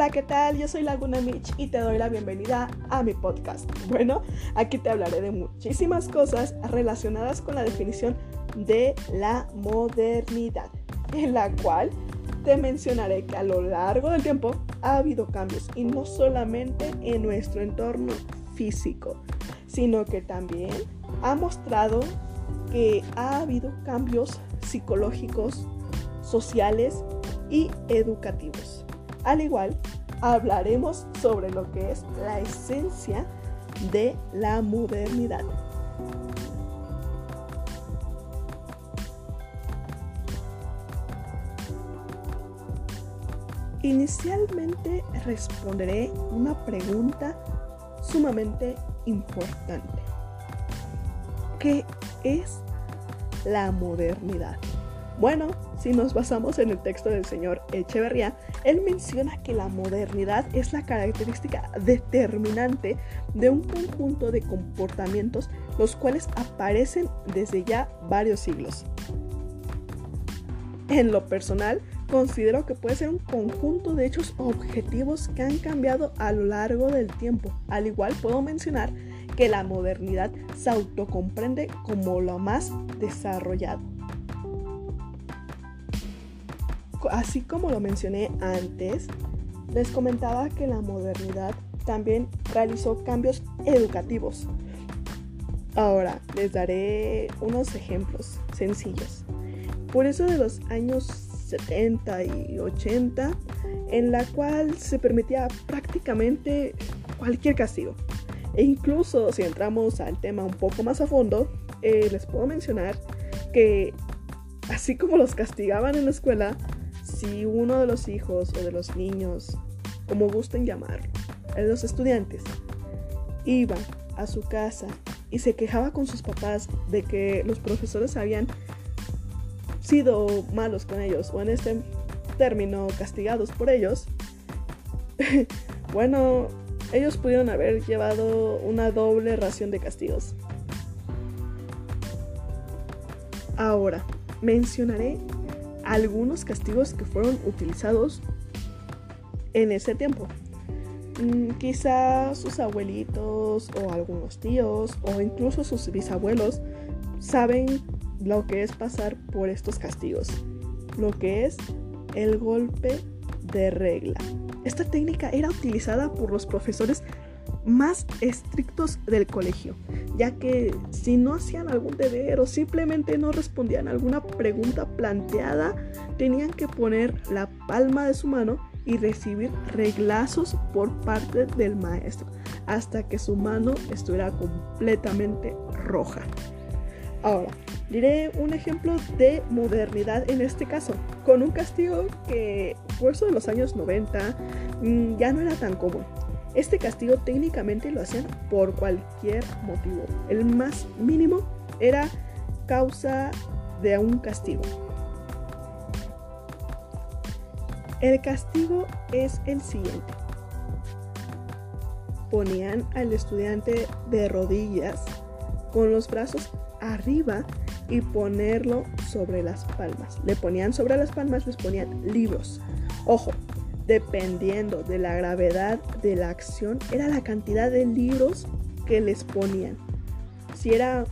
Hola, ¿qué tal? Yo soy Laguna Mitch y te doy la bienvenida a mi podcast. Bueno, aquí te hablaré de muchísimas cosas relacionadas con la definición de la modernidad, en la cual te mencionaré que a lo largo del tiempo ha habido cambios y no solamente en nuestro entorno físico, sino que también ha mostrado que ha habido cambios psicológicos, sociales y educativos. Al igual, hablaremos sobre lo que es la esencia de la modernidad. Inicialmente responderé una pregunta sumamente importante. ¿Qué es la modernidad? Bueno, si nos basamos en el texto del señor Echeverría, él menciona que la modernidad es la característica determinante de un conjunto de comportamientos los cuales aparecen desde ya varios siglos. En lo personal, considero que puede ser un conjunto de hechos objetivos que han cambiado a lo largo del tiempo. Al igual puedo mencionar que la modernidad se autocomprende como lo más desarrollado así como lo mencioné antes, les comentaba que la modernidad también realizó cambios educativos. Ahora les daré unos ejemplos sencillos. Por eso de los años 70 y 80, en la cual se permitía prácticamente cualquier castigo. E incluso si entramos al tema un poco más a fondo, eh, les puedo mencionar que así como los castigaban en la escuela, si uno de los hijos o de los niños, como gusten llamarlo, de los estudiantes, iba a su casa y se quejaba con sus papás de que los profesores habían sido malos con ellos o en este término castigados por ellos, bueno, ellos pudieron haber llevado una doble ración de castigos. Ahora, mencionaré algunos castigos que fueron utilizados en ese tiempo. Mm, quizás sus abuelitos o algunos tíos o incluso sus bisabuelos saben lo que es pasar por estos castigos, lo que es el golpe de regla. Esta técnica era utilizada por los profesores más estrictos del colegio, ya que si no hacían algún deber o simplemente no respondían a alguna pregunta planteada, tenían que poner la palma de su mano y recibir reglazos por parte del maestro hasta que su mano estuviera completamente roja. Ahora, diré un ejemplo de modernidad en este caso, con un castigo que por eso los años 90 mm, ya no era tan común. Este castigo técnicamente lo hacían por cualquier motivo. El más mínimo era causa de un castigo. El castigo es el siguiente. Ponían al estudiante de rodillas con los brazos arriba y ponerlo sobre las palmas. Le ponían sobre las palmas, les ponían libros. Ojo, dependiendo de la gravedad de la acción, era la cantidad de libros que les ponían. Si era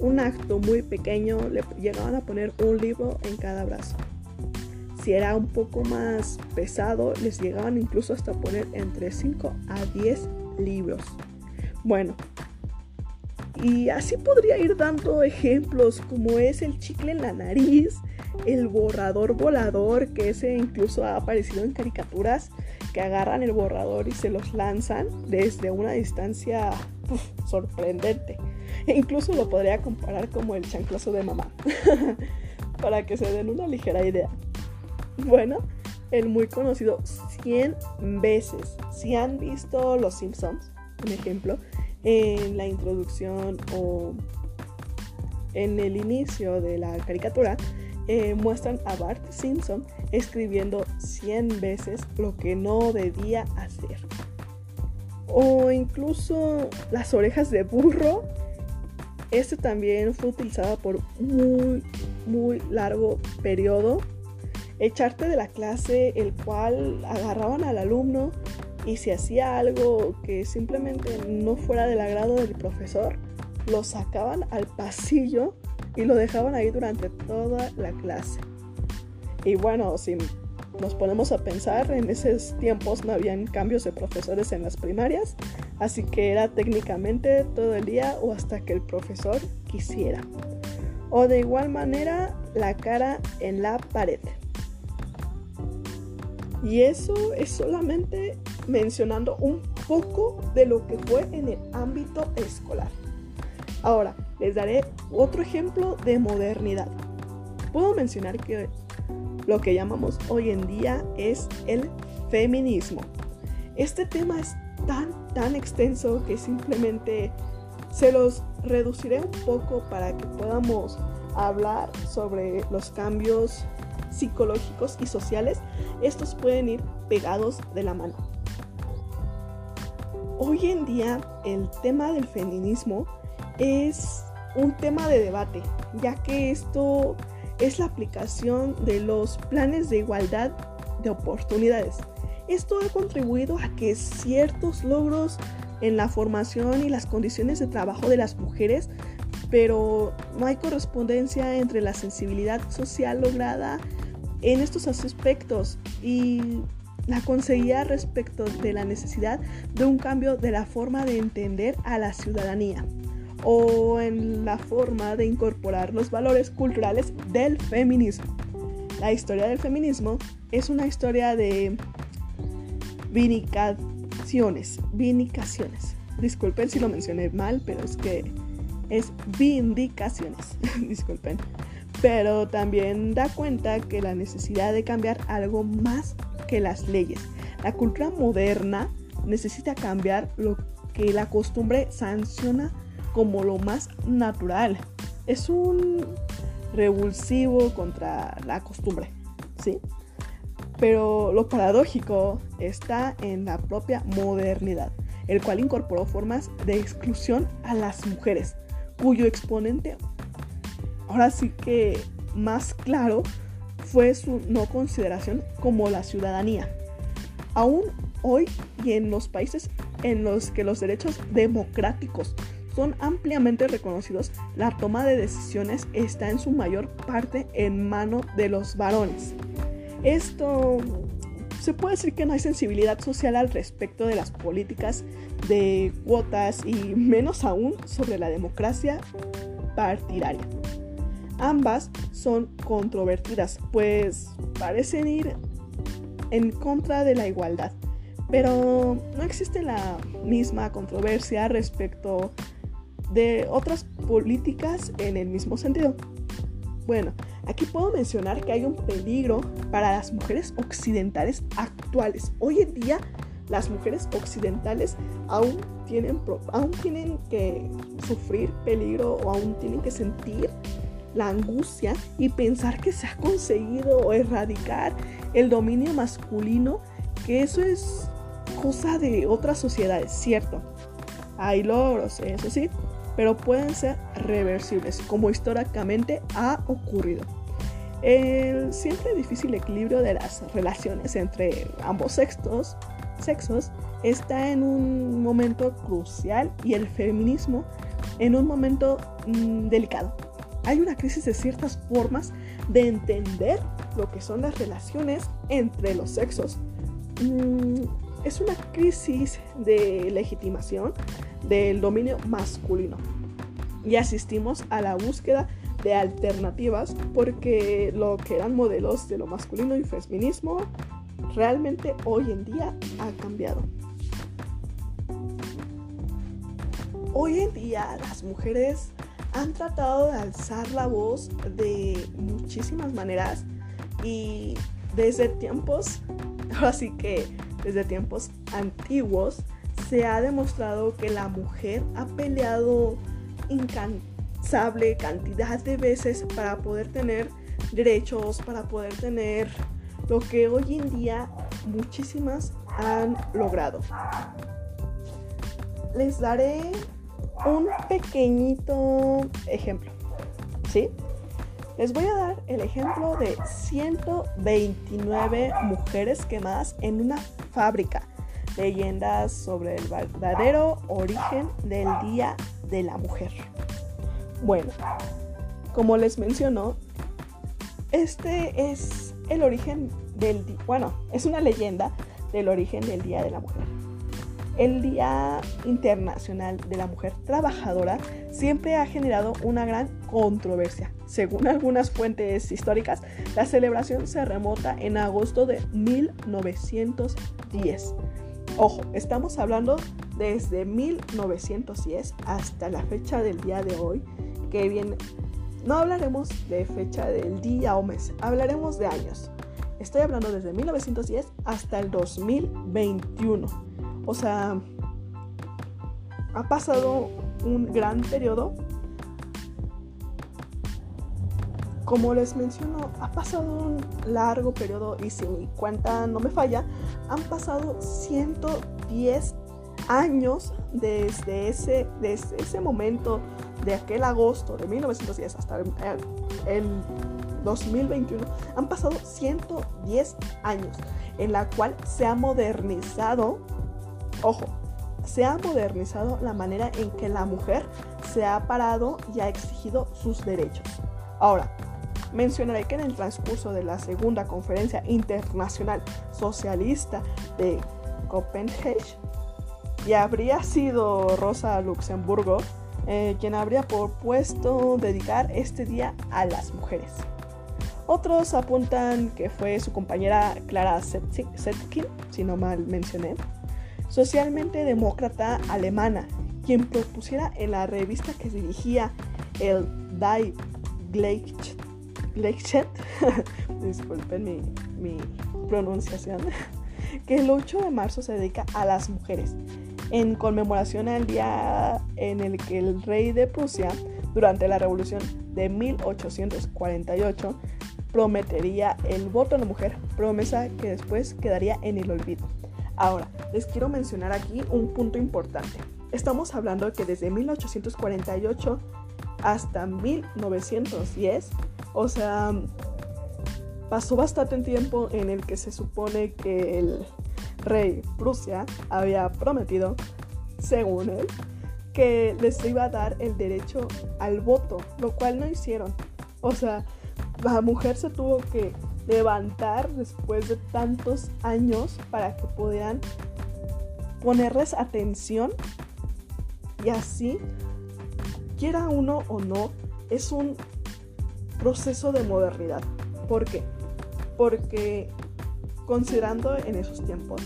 un, acto muy pequeño, le llegaban a poner un libro en cada brazo. Si era un poco más pesado, les llegaban incluso hasta poner entre 5 a 10 libros. Bueno, y así podría ir dando ejemplos como es el chicle en la nariz, el borrador volador, que ese incluso ha aparecido en caricaturas, que agarran el borrador y se los lanzan desde una distancia sorprendente. E incluso lo podría comparar como el chanclazo de mamá, para que se den una ligera idea. Bueno, el muy conocido 100 veces. Si han visto Los Simpsons, un ejemplo, en la introducción o en el inicio de la caricatura, eh, muestran a Bart Simpson escribiendo 100 veces lo que no debía hacer. O incluso las orejas de burro. Este también fue utilizado por muy, muy largo periodo. echarte de la clase, el cual agarraban al alumno y si hacía algo que simplemente no fuera del agrado del profesor, lo sacaban al pasillo y lo dejaban ahí durante toda la clase. Y bueno, si nos ponemos a pensar, en esos tiempos no habían cambios de profesores en las primarias, así que era técnicamente todo el día o hasta que el profesor quisiera. O de igual manera, la cara en la pared. Y eso es solamente mencionando un poco de lo que fue en el ámbito escolar. Ahora, les daré otro ejemplo de modernidad. Puedo mencionar que lo que llamamos hoy en día es el feminismo. Este tema es tan, tan extenso que simplemente se los reduciré un poco para que podamos hablar sobre los cambios psicológicos y sociales. Estos pueden ir pegados de la mano. Hoy en día el tema del feminismo es un tema de debate, ya que esto es la aplicación de los planes de igualdad de oportunidades. Esto ha contribuido a que ciertos logros en la formación y las condiciones de trabajo de las mujeres, pero no hay correspondencia entre la sensibilidad social lograda en estos aspectos y la conseguía respecto de la necesidad de un cambio de la forma de entender a la ciudadanía o en la forma de incorporar los valores culturales del feminismo. La historia del feminismo es una historia de vindicaciones, vindicaciones. Disculpen si lo mencioné mal, pero es que es vindicaciones, disculpen. Pero también da cuenta que la necesidad de cambiar algo más que las leyes. La cultura moderna necesita cambiar lo que la costumbre sanciona como lo más natural. Es un revulsivo contra la costumbre, ¿sí? Pero lo paradójico está en la propia modernidad, el cual incorporó formas de exclusión a las mujeres, cuyo exponente, ahora sí que más claro, fue su no consideración como la ciudadanía. Aún hoy y en los países en los que los derechos democráticos son ampliamente reconocidos, la toma de decisiones está en su mayor parte en mano de los varones. Esto se puede decir que no hay sensibilidad social al respecto de las políticas de cuotas y menos aún sobre la democracia partidaria. Ambas son controvertidas, pues parecen ir en contra de la igualdad, pero no existe la misma controversia respecto de otras políticas en el mismo sentido. Bueno, aquí puedo mencionar que hay un peligro para las mujeres occidentales actuales. Hoy en día las mujeres occidentales aún tienen, aún tienen que sufrir peligro o aún tienen que sentir la angustia y pensar que se ha conseguido erradicar el dominio masculino, que eso es cosa de otras sociedades, ¿cierto? Hay logros, eso sí, pero pueden ser reversibles, como históricamente ha ocurrido. El siempre difícil equilibrio de las relaciones entre ambos sexos, sexos está en un momento crucial y el feminismo en un momento mm, delicado. Hay una crisis de ciertas formas de entender lo que son las relaciones entre los sexos. Mm, es una crisis de legitimación del dominio masculino y asistimos a la búsqueda de alternativas porque lo que eran modelos de lo masculino y feminismo realmente hoy en día ha cambiado. Hoy en día las mujeres han tratado de alzar la voz de muchísimas maneras y desde tiempos, así que desde tiempos antiguos, se ha demostrado que la mujer ha peleado incansable cantidad de veces para poder tener derechos, para poder tener lo que hoy en día muchísimas han logrado. Les daré un pequeñito ejemplo, ¿sí? Les voy a dar el ejemplo de 129 mujeres quemadas en una fábrica. Leyendas sobre el verdadero origen del Día de la Mujer. Bueno, como les menciono, este es el origen del... Bueno, es una leyenda del origen del Día de la Mujer. El Día Internacional de la Mujer Trabajadora siempre ha generado una gran controversia. Según algunas fuentes históricas, la celebración se remota en agosto de 1910. Ojo, estamos hablando desde 1910 hasta la fecha del día de hoy, que viene... No hablaremos de fecha del día o mes, hablaremos de años. Estoy hablando desde 1910 hasta el 2021. O sea, ha pasado un gran periodo. Como les menciono, ha pasado un largo periodo y si mi cuenta no me falla, han pasado 110 años desde ese, desde ese momento, de aquel agosto de 1910 hasta el, el 2021 han pasado 110 años en la cual se ha modernizado, ojo, se ha modernizado la manera en que la mujer se ha parado y ha exigido sus derechos. Ahora, mencionaré que en el transcurso de la segunda conferencia internacional socialista de Copenhague, y habría sido Rosa Luxemburgo eh, quien habría propuesto dedicar este día a las mujeres. Otros apuntan que fue su compañera Clara Zetkin, si no mal mencioné, socialmente demócrata alemana, quien propusiera en la revista que dirigía el Die Gleichheit, disculpen mi, mi pronunciación, que el 8 de marzo se dedica a las mujeres, en conmemoración al día en el que el rey de Prusia, durante la revolución de 1848, prometería el voto a la mujer, promesa que después quedaría en el olvido. Ahora, les quiero mencionar aquí un punto importante. Estamos hablando que desde 1848 hasta 1910, o sea, pasó bastante tiempo en el que se supone que el rey Prusia había prometido, según él, que les iba a dar el derecho al voto, lo cual no hicieron. O sea, la mujer se tuvo que levantar después de tantos años para que pudieran ponerles atención y así, quiera uno o no, es un proceso de modernidad. ¿Por qué? Porque considerando en esos tiempos,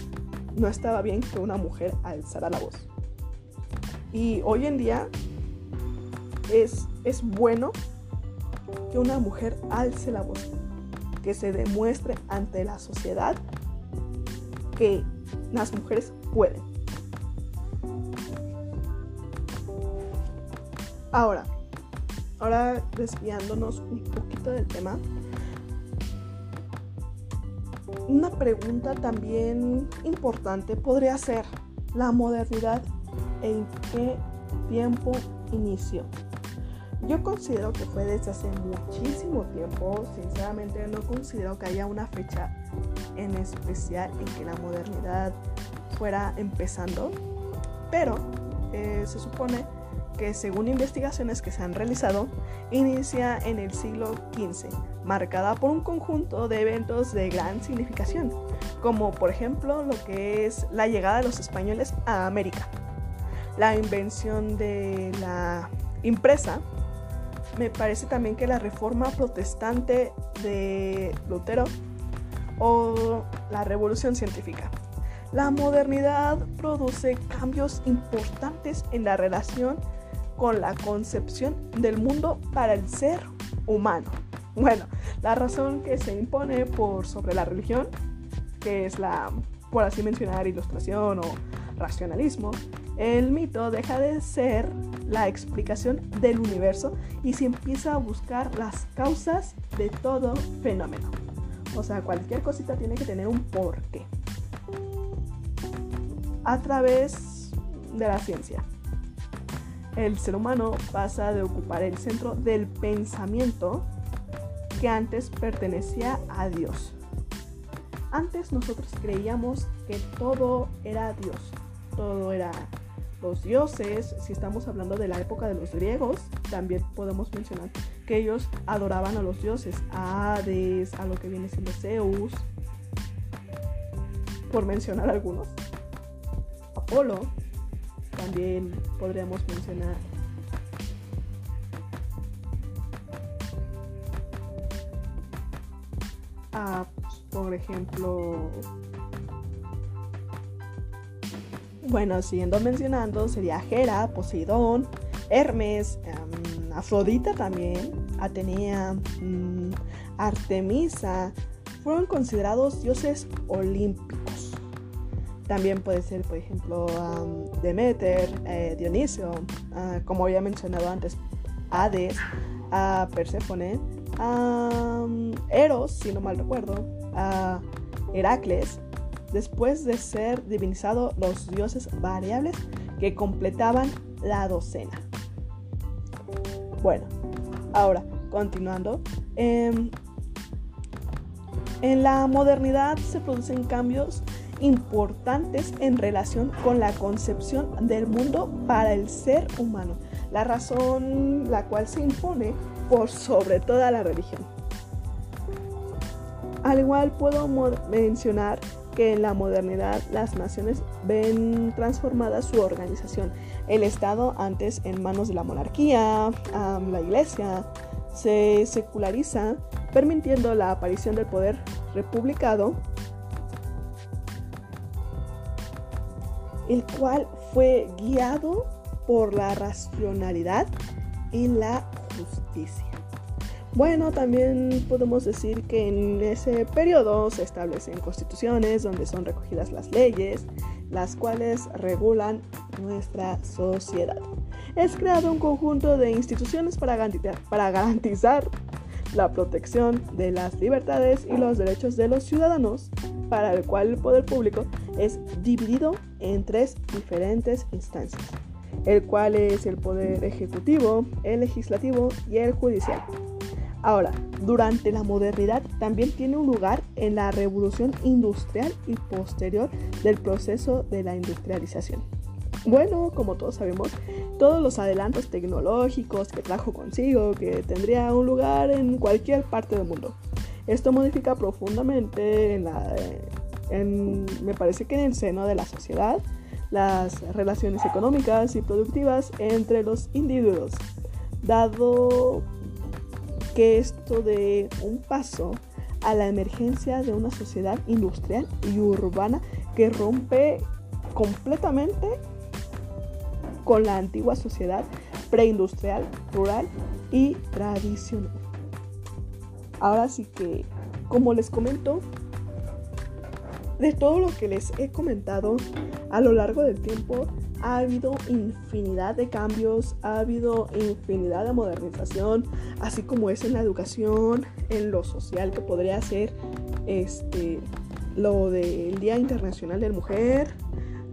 no estaba bien que una mujer alzara la voz. Y hoy en día es, es bueno que una mujer alce la voz, que se demuestre ante la sociedad que las mujeres pueden. Ahora, ahora desviándonos un poquito del tema, una pregunta también importante podría ser la modernidad en qué tiempo inició. Yo considero que fue desde hace muchísimo tiempo, sinceramente no considero que haya una fecha en especial en que la modernidad fuera empezando, pero eh, se supone que según investigaciones que se han realizado, inicia en el siglo XV, marcada por un conjunto de eventos de gran significación, como por ejemplo lo que es la llegada de los españoles a América, la invención de la impresa, me parece también que la reforma protestante de Lutero o la revolución científica. La modernidad produce cambios importantes en la relación con la concepción del mundo para el ser humano. Bueno, la razón que se impone por sobre la religión, que es la, por así mencionar, ilustración o racionalismo, el mito deja de ser la explicación del universo y se empieza a buscar las causas de todo fenómeno. O sea, cualquier cosita tiene que tener un porqué. A través de la ciencia. El ser humano pasa de ocupar el centro del pensamiento que antes pertenecía a Dios. Antes nosotros creíamos que todo era Dios, todo era los dioses, si estamos hablando de la época de los griegos, también podemos mencionar que ellos adoraban a los dioses, a Hades, a lo que viene siendo Zeus, por mencionar algunos. Apolo, también podríamos mencionar. A, por ejemplo, Bueno, siguiendo mencionando, sería Hera, Poseidón, Hermes, em, Afrodita también, Atenea, mm, Artemisa, fueron considerados dioses olímpicos. También puede ser, por ejemplo, Demeter, eh, Dionisio, ah, como había mencionado antes, Hades, a Perséfone, Eros, si no mal recuerdo, a Heracles, después de ser divinizado los dioses variables que completaban la docena. Bueno, ahora, continuando. Em, en la modernidad se producen cambios importantes en relación con la concepción del mundo para el ser humano, la razón la cual se impone por sobre toda la religión. Al igual puedo mencionar que en la modernidad las naciones ven transformada su organización. El Estado, antes en manos de la monarquía, la iglesia, se seculariza, permitiendo la aparición del poder republicano, el cual fue guiado por la racionalidad y la justicia. Bueno, también podemos decir que en ese periodo se establecen constituciones donde son recogidas las leyes, las cuales regulan nuestra sociedad. Es creado un conjunto de instituciones para garantizar, la protección de las libertades y los derechos de los ciudadanos, para el cual el poder público es dividido en tres diferentes instancias, el cual es el poder ejecutivo, el legislativo y el judicial. Ahora, durante la modernidad también tiene un lugar en la revolución industrial y posterior del proceso de la industrialización. Bueno, como todos sabemos, todos los adelantos tecnológicos que trajo consigo, que tendría un lugar en cualquier parte del mundo. Esto modifica profundamente me parece que en el seno de la sociedad, las relaciones económicas y productivas entre los individuos, dado que esto de un paso a la emergencia de una sociedad industrial y urbana que rompe completamente con la antigua sociedad preindustrial, rural y tradicional. Ahora sí que, como les comento, de todo lo que les he comentado a lo largo del tiempo, ha habido infinidad de cambios, ha habido infinidad de modernización, así como es en la educación, en lo social, que podría ser este, lo del Día Internacional de la Mujer,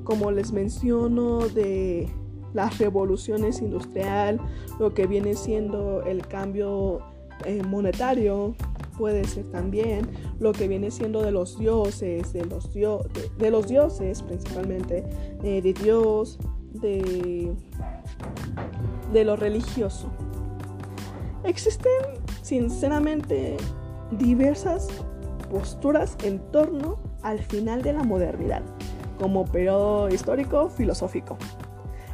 como les menciono, de las revoluciones industrial, lo que viene siendo el cambio eh, monetario, puede ser también lo que viene siendo de los dioses, de los, de, los dioses principalmente, eh, de Dios, de, de lo religioso. Existen sinceramente diversas posturas en torno al final de la modernidad, como periodo histórico filosófico.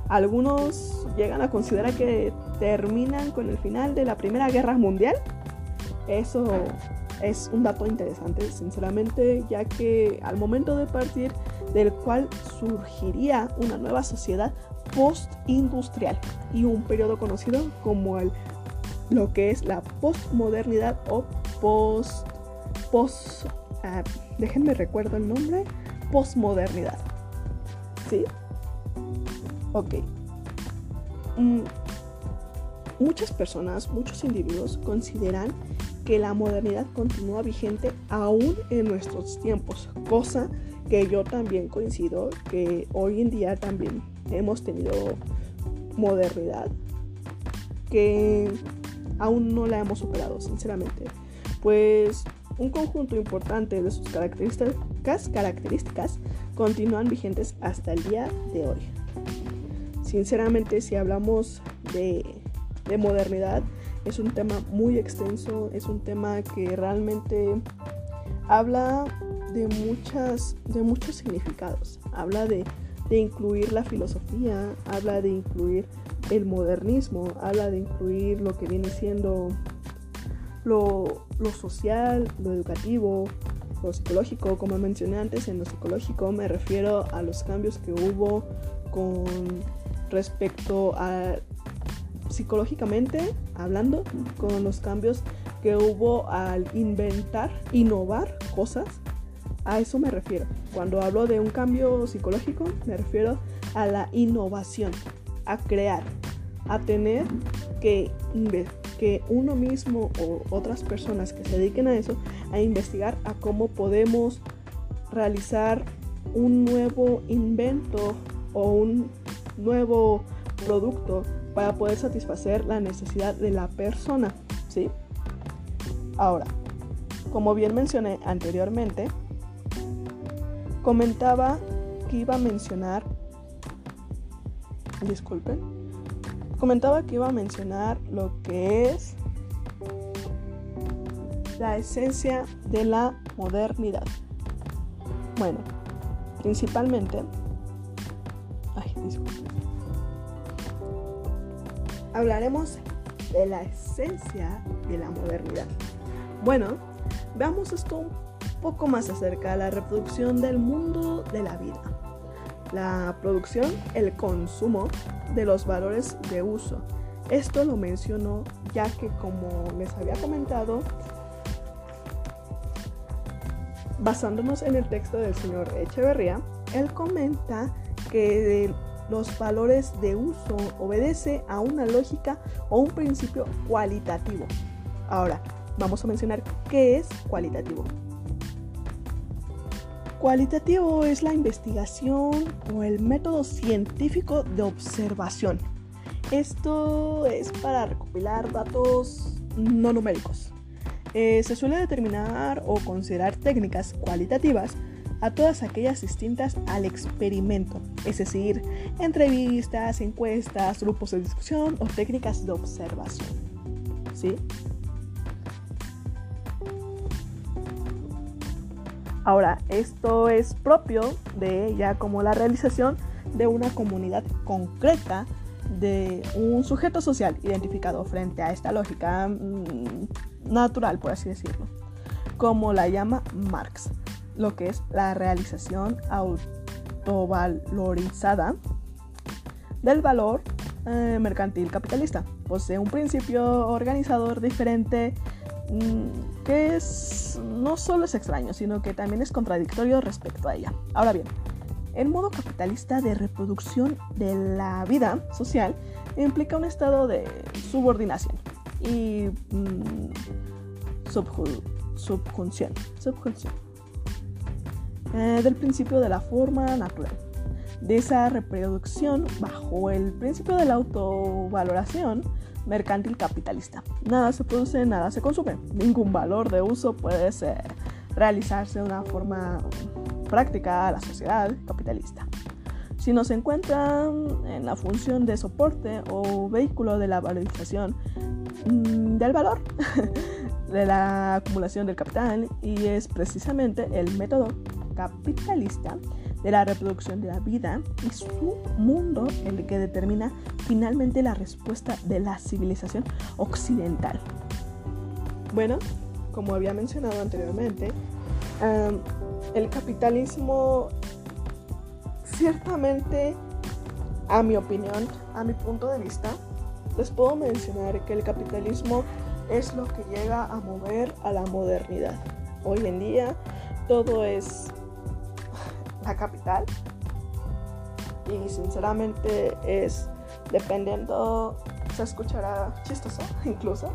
Algunos llegan a considerar que terminan con el final de la Primera Guerra Mundial eso es un dato interesante, sinceramente, ya que al momento de partir del cual surgiría una nueva sociedad post-industrial y un periodo conocido como el, lo que es la postmodernidad o post, post, ah, déjenme recuerdo el nombre, postmodernidad. ¿Sí? Ok. Mm, muchas personas, muchos individuos consideran que la modernidad continúa vigente aún en nuestros tiempos, cosa que yo también coincido que hoy en día también hemos tenido modernidad que aún no la hemos superado, sinceramente. pues un conjunto importante de sus características, continúan vigentes hasta el día de hoy. Sinceramente, si hablamos de modernidad, es un tema muy extenso, es un tema que realmente habla de, muchas, de muchos significados. Habla de, incluir la filosofía, habla de incluir el modernismo, habla de incluir lo que viene siendo lo, lo, social, lo educativo, lo psicológico. Como mencioné antes, en lo psicológico me refiero a los cambios que hubo con respecto a psicológicamente hablando, con los cambios que hubo al inventar, innovar cosas. A eso me refiero. Cuando hablo de un cambio psicológico, me refiero a la innovación, a crear, a tener que, que uno mismo o otras personas que se dediquen a eso, a investigar a cómo podemos realizar un nuevo invento o un nuevo producto para poder satisfacer la necesidad de la persona, ¿sí? Ahora, como bien mencioné anteriormente, comentaba que iba a mencionar, disculpen, comentaba que iba a mencionar lo que es la esencia de la modernidad. Bueno, principalmente, ay, disculpen hablaremos de la esencia de la modernidad. Bueno, veamos esto un poco más acerca de la reproducción del mundo de la vida. La producción, el consumo de los valores de uso. Esto lo menciono ya que como les había comentado, basándonos en el texto del señor Echeverría, él comenta que los valores de uso obedece a una lógica o un principio cualitativo. Ahora, vamos a mencionar qué es cualitativo. Cualitativo es la investigación o el método científico de observación. Esto es para recopilar datos no numéricos. Eh, se suele determinar o considerar técnicas cualitativas a todas aquellas distintas al experimento, es decir, entrevistas, encuestas, grupos de discusión o técnicas de observación. ¿Sí? Ahora, esto es propio de ella como la realización de una comunidad concreta de un sujeto social identificado frente a esta lógica mm, natural, por así decirlo, como la llama Marx lo que es la realización autovalorizada del valor eh, mercantil capitalista. Posee un principio organizador diferente mm, que es, no solo es extraño, sino que también es contradictorio respecto a ella. Ahora bien, el modo capitalista de reproducción de la vida social implica un estado de subordinación y mm, subjunción. subjunción eh, del principio de la forma natural. De esa reproducción bajo el principio de la autovaloración mercantil capitalista. Nada se produce, nada se consume. Ningún valor de uso puede realizarse de una forma práctica a la sociedad capitalista. Si no se encuentran en la función de soporte o vehículo de la valorización mm, del valor, de la acumulación del capital, y es precisamente el método capitalista de la reproducción de la vida y su mundo el que determina finalmente la respuesta de la civilización occidental. Bueno, como había mencionado anteriormente, el capitalismo ciertamente, a mi opinión, a mi punto de vista, les puedo mencionar que el capitalismo es lo que llega a mover a la modernidad. Hoy en día todo es capital. Y sinceramente es dependiendo, se escuchará chistoso incluso,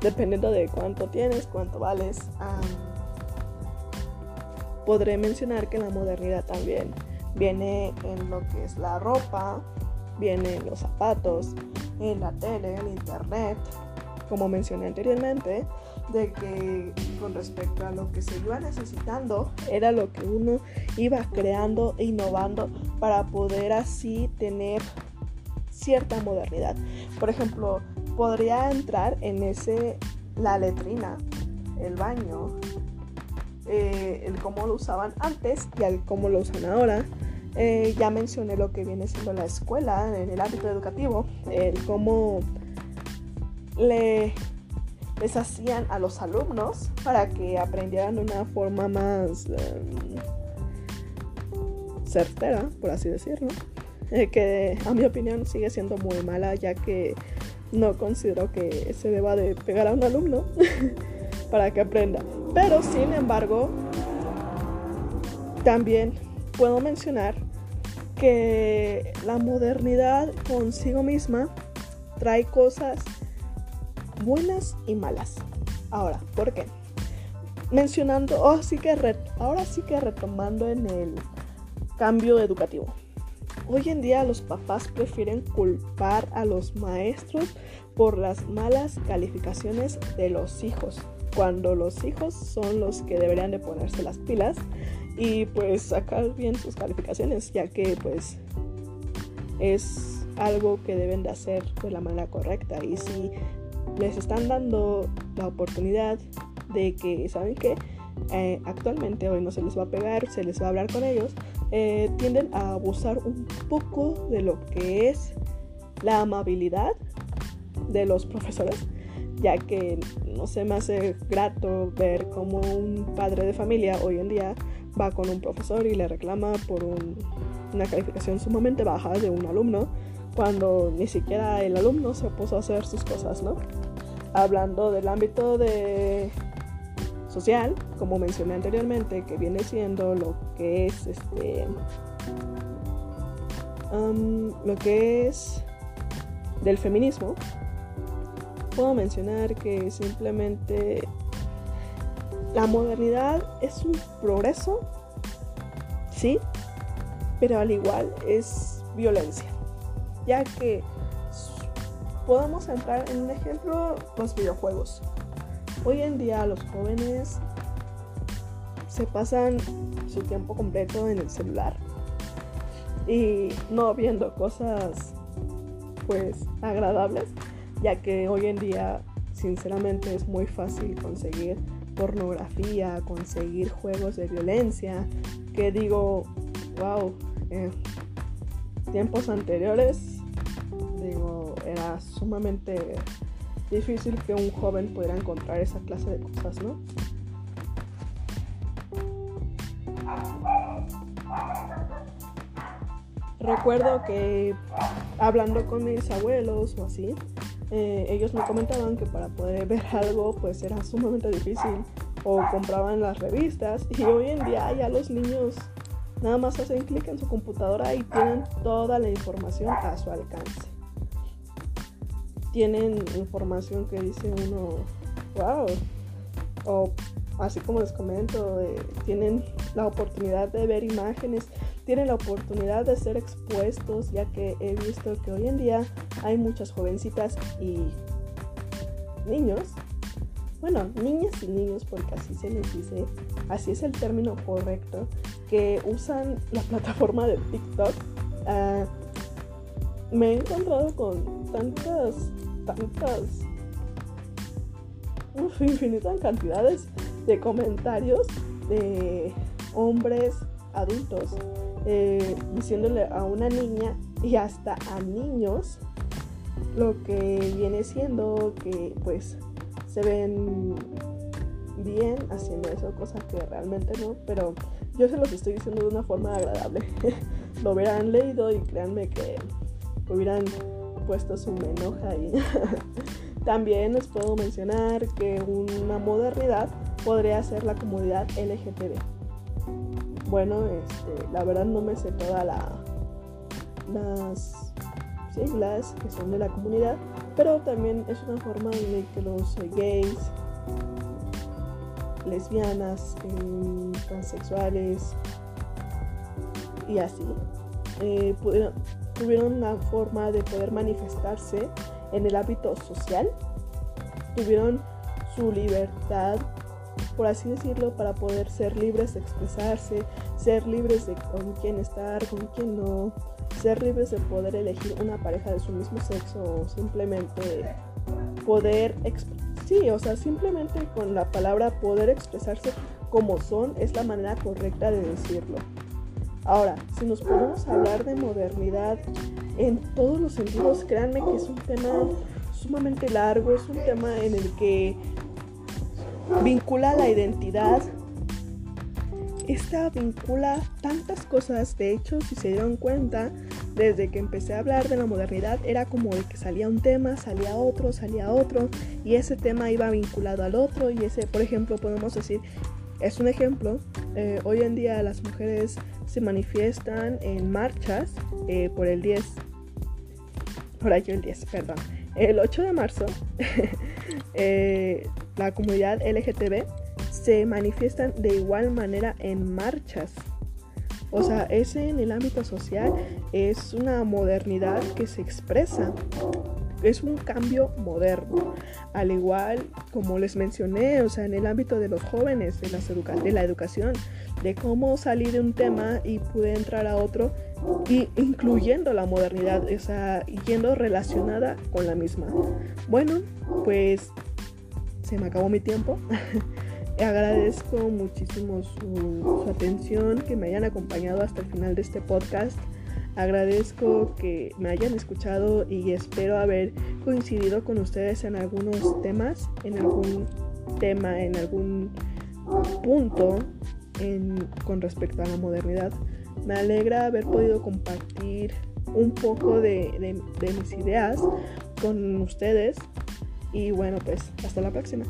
dependiendo de cuánto tienes, cuánto vales. podré mencionar que la modernidad también viene en lo que es la ropa, viene en los zapatos, en la tele, en internet, como mencioné anteriormente, de que con respecto a lo que se iba necesitando era lo que uno iba creando e innovando para poder así tener cierta modernidad. Por ejemplo, podría entrar en ese la letrina, el baño, eh, el cómo lo usaban antes y el cómo lo usan ahora. Eh, ya mencioné lo que viene siendo la escuela en el ámbito educativo, el cómo le, les hacían a los alumnos para que aprendieran de una forma más em, certera, por así decirlo. Eh, que a mi opinión sigue siendo muy mala ya que no considero que se deba de pegar a un alumno para que aprenda. Pero sin embargo, también puedo mencionar que la modernidad consigo misma trae cosas buenas y malas. Ahora, ¿por qué? Mencionando, oh, que ahora sí que retomando en el cambio educativo. Hoy en día los papás prefieren culpar a los maestros por las malas calificaciones de los hijos, cuando los hijos son los que deberían de ponerse las pilas y pues sacar bien sus calificaciones, ya que pues es algo que deben de hacer de la manera correcta y si les están dando la oportunidad de que, ¿saben qué? Eh, actualmente hoy no se les va a pegar, se les va a hablar con ellos, eh, tienden a abusar un poco de lo que es la amabilidad de los profesores, ya que no se me hace grato ver como un padre de familia hoy en día va con un profesor y le reclama por una calificación sumamente baja de un alumno, cuando ni siquiera el alumno se puso a hacer sus cosas, ¿no? Hablando del ámbito de social, como mencioné anteriormente, que viene siendo lo que es este lo que es del feminismo, puedo mencionar que simplemente la modernidad es un progreso, sí, pero al igual es violencia, ya que podemos entrar en un ejemplo los videojuegos. Hoy en día los jóvenes se pasan su tiempo completo en el celular y no viendo cosas pues agradables, ya que hoy en día sinceramente es muy fácil conseguir pornografía, conseguir juegos de violencia, que digo, wow, eh, tiempos anteriores, sumamente difícil que un joven pudiera encontrar esa clase de cosas, ¿no? Recuerdo que hablando con mis abuelos o así, eh, ellos me comentaban que para poder ver algo pues era sumamente difícil o compraban las revistas y hoy en día ya los niños nada más hacen clic en su computadora y tienen toda la información a su alcance. Tienen información que dice uno, wow, o así como les comento, tienen la oportunidad de ver imágenes, tienen la oportunidad de ser expuestos, ya que he visto que hoy en día hay muchas jovencitas y niños, bueno, niñas y niños, porque así se les dice, así es el término correcto, que usan la plataforma de TikTok. Ah, me he encontrado con tantas, tantas, infinitas cantidades de comentarios de hombres adultos eh, diciéndole a una niña y hasta a niños lo que viene siendo que pues se ven bien haciendo eso, cosa que realmente no, pero yo se los estoy diciendo de una forma agradable. lo hubieran leído y créanme que hubieran puesto su enoja ahí. También les puedo mencionar que una modernidad podría ser la comunidad LGTB. Bueno, este, la verdad no me sé todas las siglas que son de la comunidad, pero también es una forma de que los gays, lesbianas, eh, transexuales y así eh, tuvieron una forma de poder manifestarse en el ámbito social, tuvieron su libertad, por así decirlo, para poder ser libres de expresarse, ser libres de con quién estar, con quién no, ser libres de poder elegir una pareja de su mismo sexo o simplemente poder, sí, o sea, simplemente con la palabra poder expresarse como son es la manera correcta de decirlo. Ahora, si nos podemos hablar de modernidad en todos los sentidos, créanme que es un tema sumamente largo, es un tema en el que vincula la identidad. Esta vincula tantas cosas, de hecho, si se dieron cuenta, desde que empecé a hablar de la modernidad era como de que salía un tema, salía otro, salía otro, y ese tema iba vinculado al otro, y ese, por ejemplo, podemos decir, es un ejemplo, eh, hoy en día las mujeres se manifiestan en marchas eh, por el 10, por yo el 10, perdón, el 8 de marzo, eh, la comunidad LGTB se manifiestan de igual manera en marchas. O sea, ese en el ámbito social es una modernidad que se expresa. Es un cambio moderno. Al igual como les mencioné, o sea, en el ámbito de los jóvenes, de, de la educación, de cómo salir de un tema y pude entrar a otro, y incluyendo la modernidad, o sea, yendo relacionada con la misma. Bueno, pues se me acabó mi tiempo. Agradezco muchísimo su, atención, que me hayan acompañado hasta el final de este podcast. Agradezco que me hayan escuchado y espero haber coincidido con ustedes en algunos temas, en algún tema, en algún punto con respecto a la modernidad. Me alegra haber podido compartir un poco de mis ideas con ustedes y bueno, pues hasta la próxima.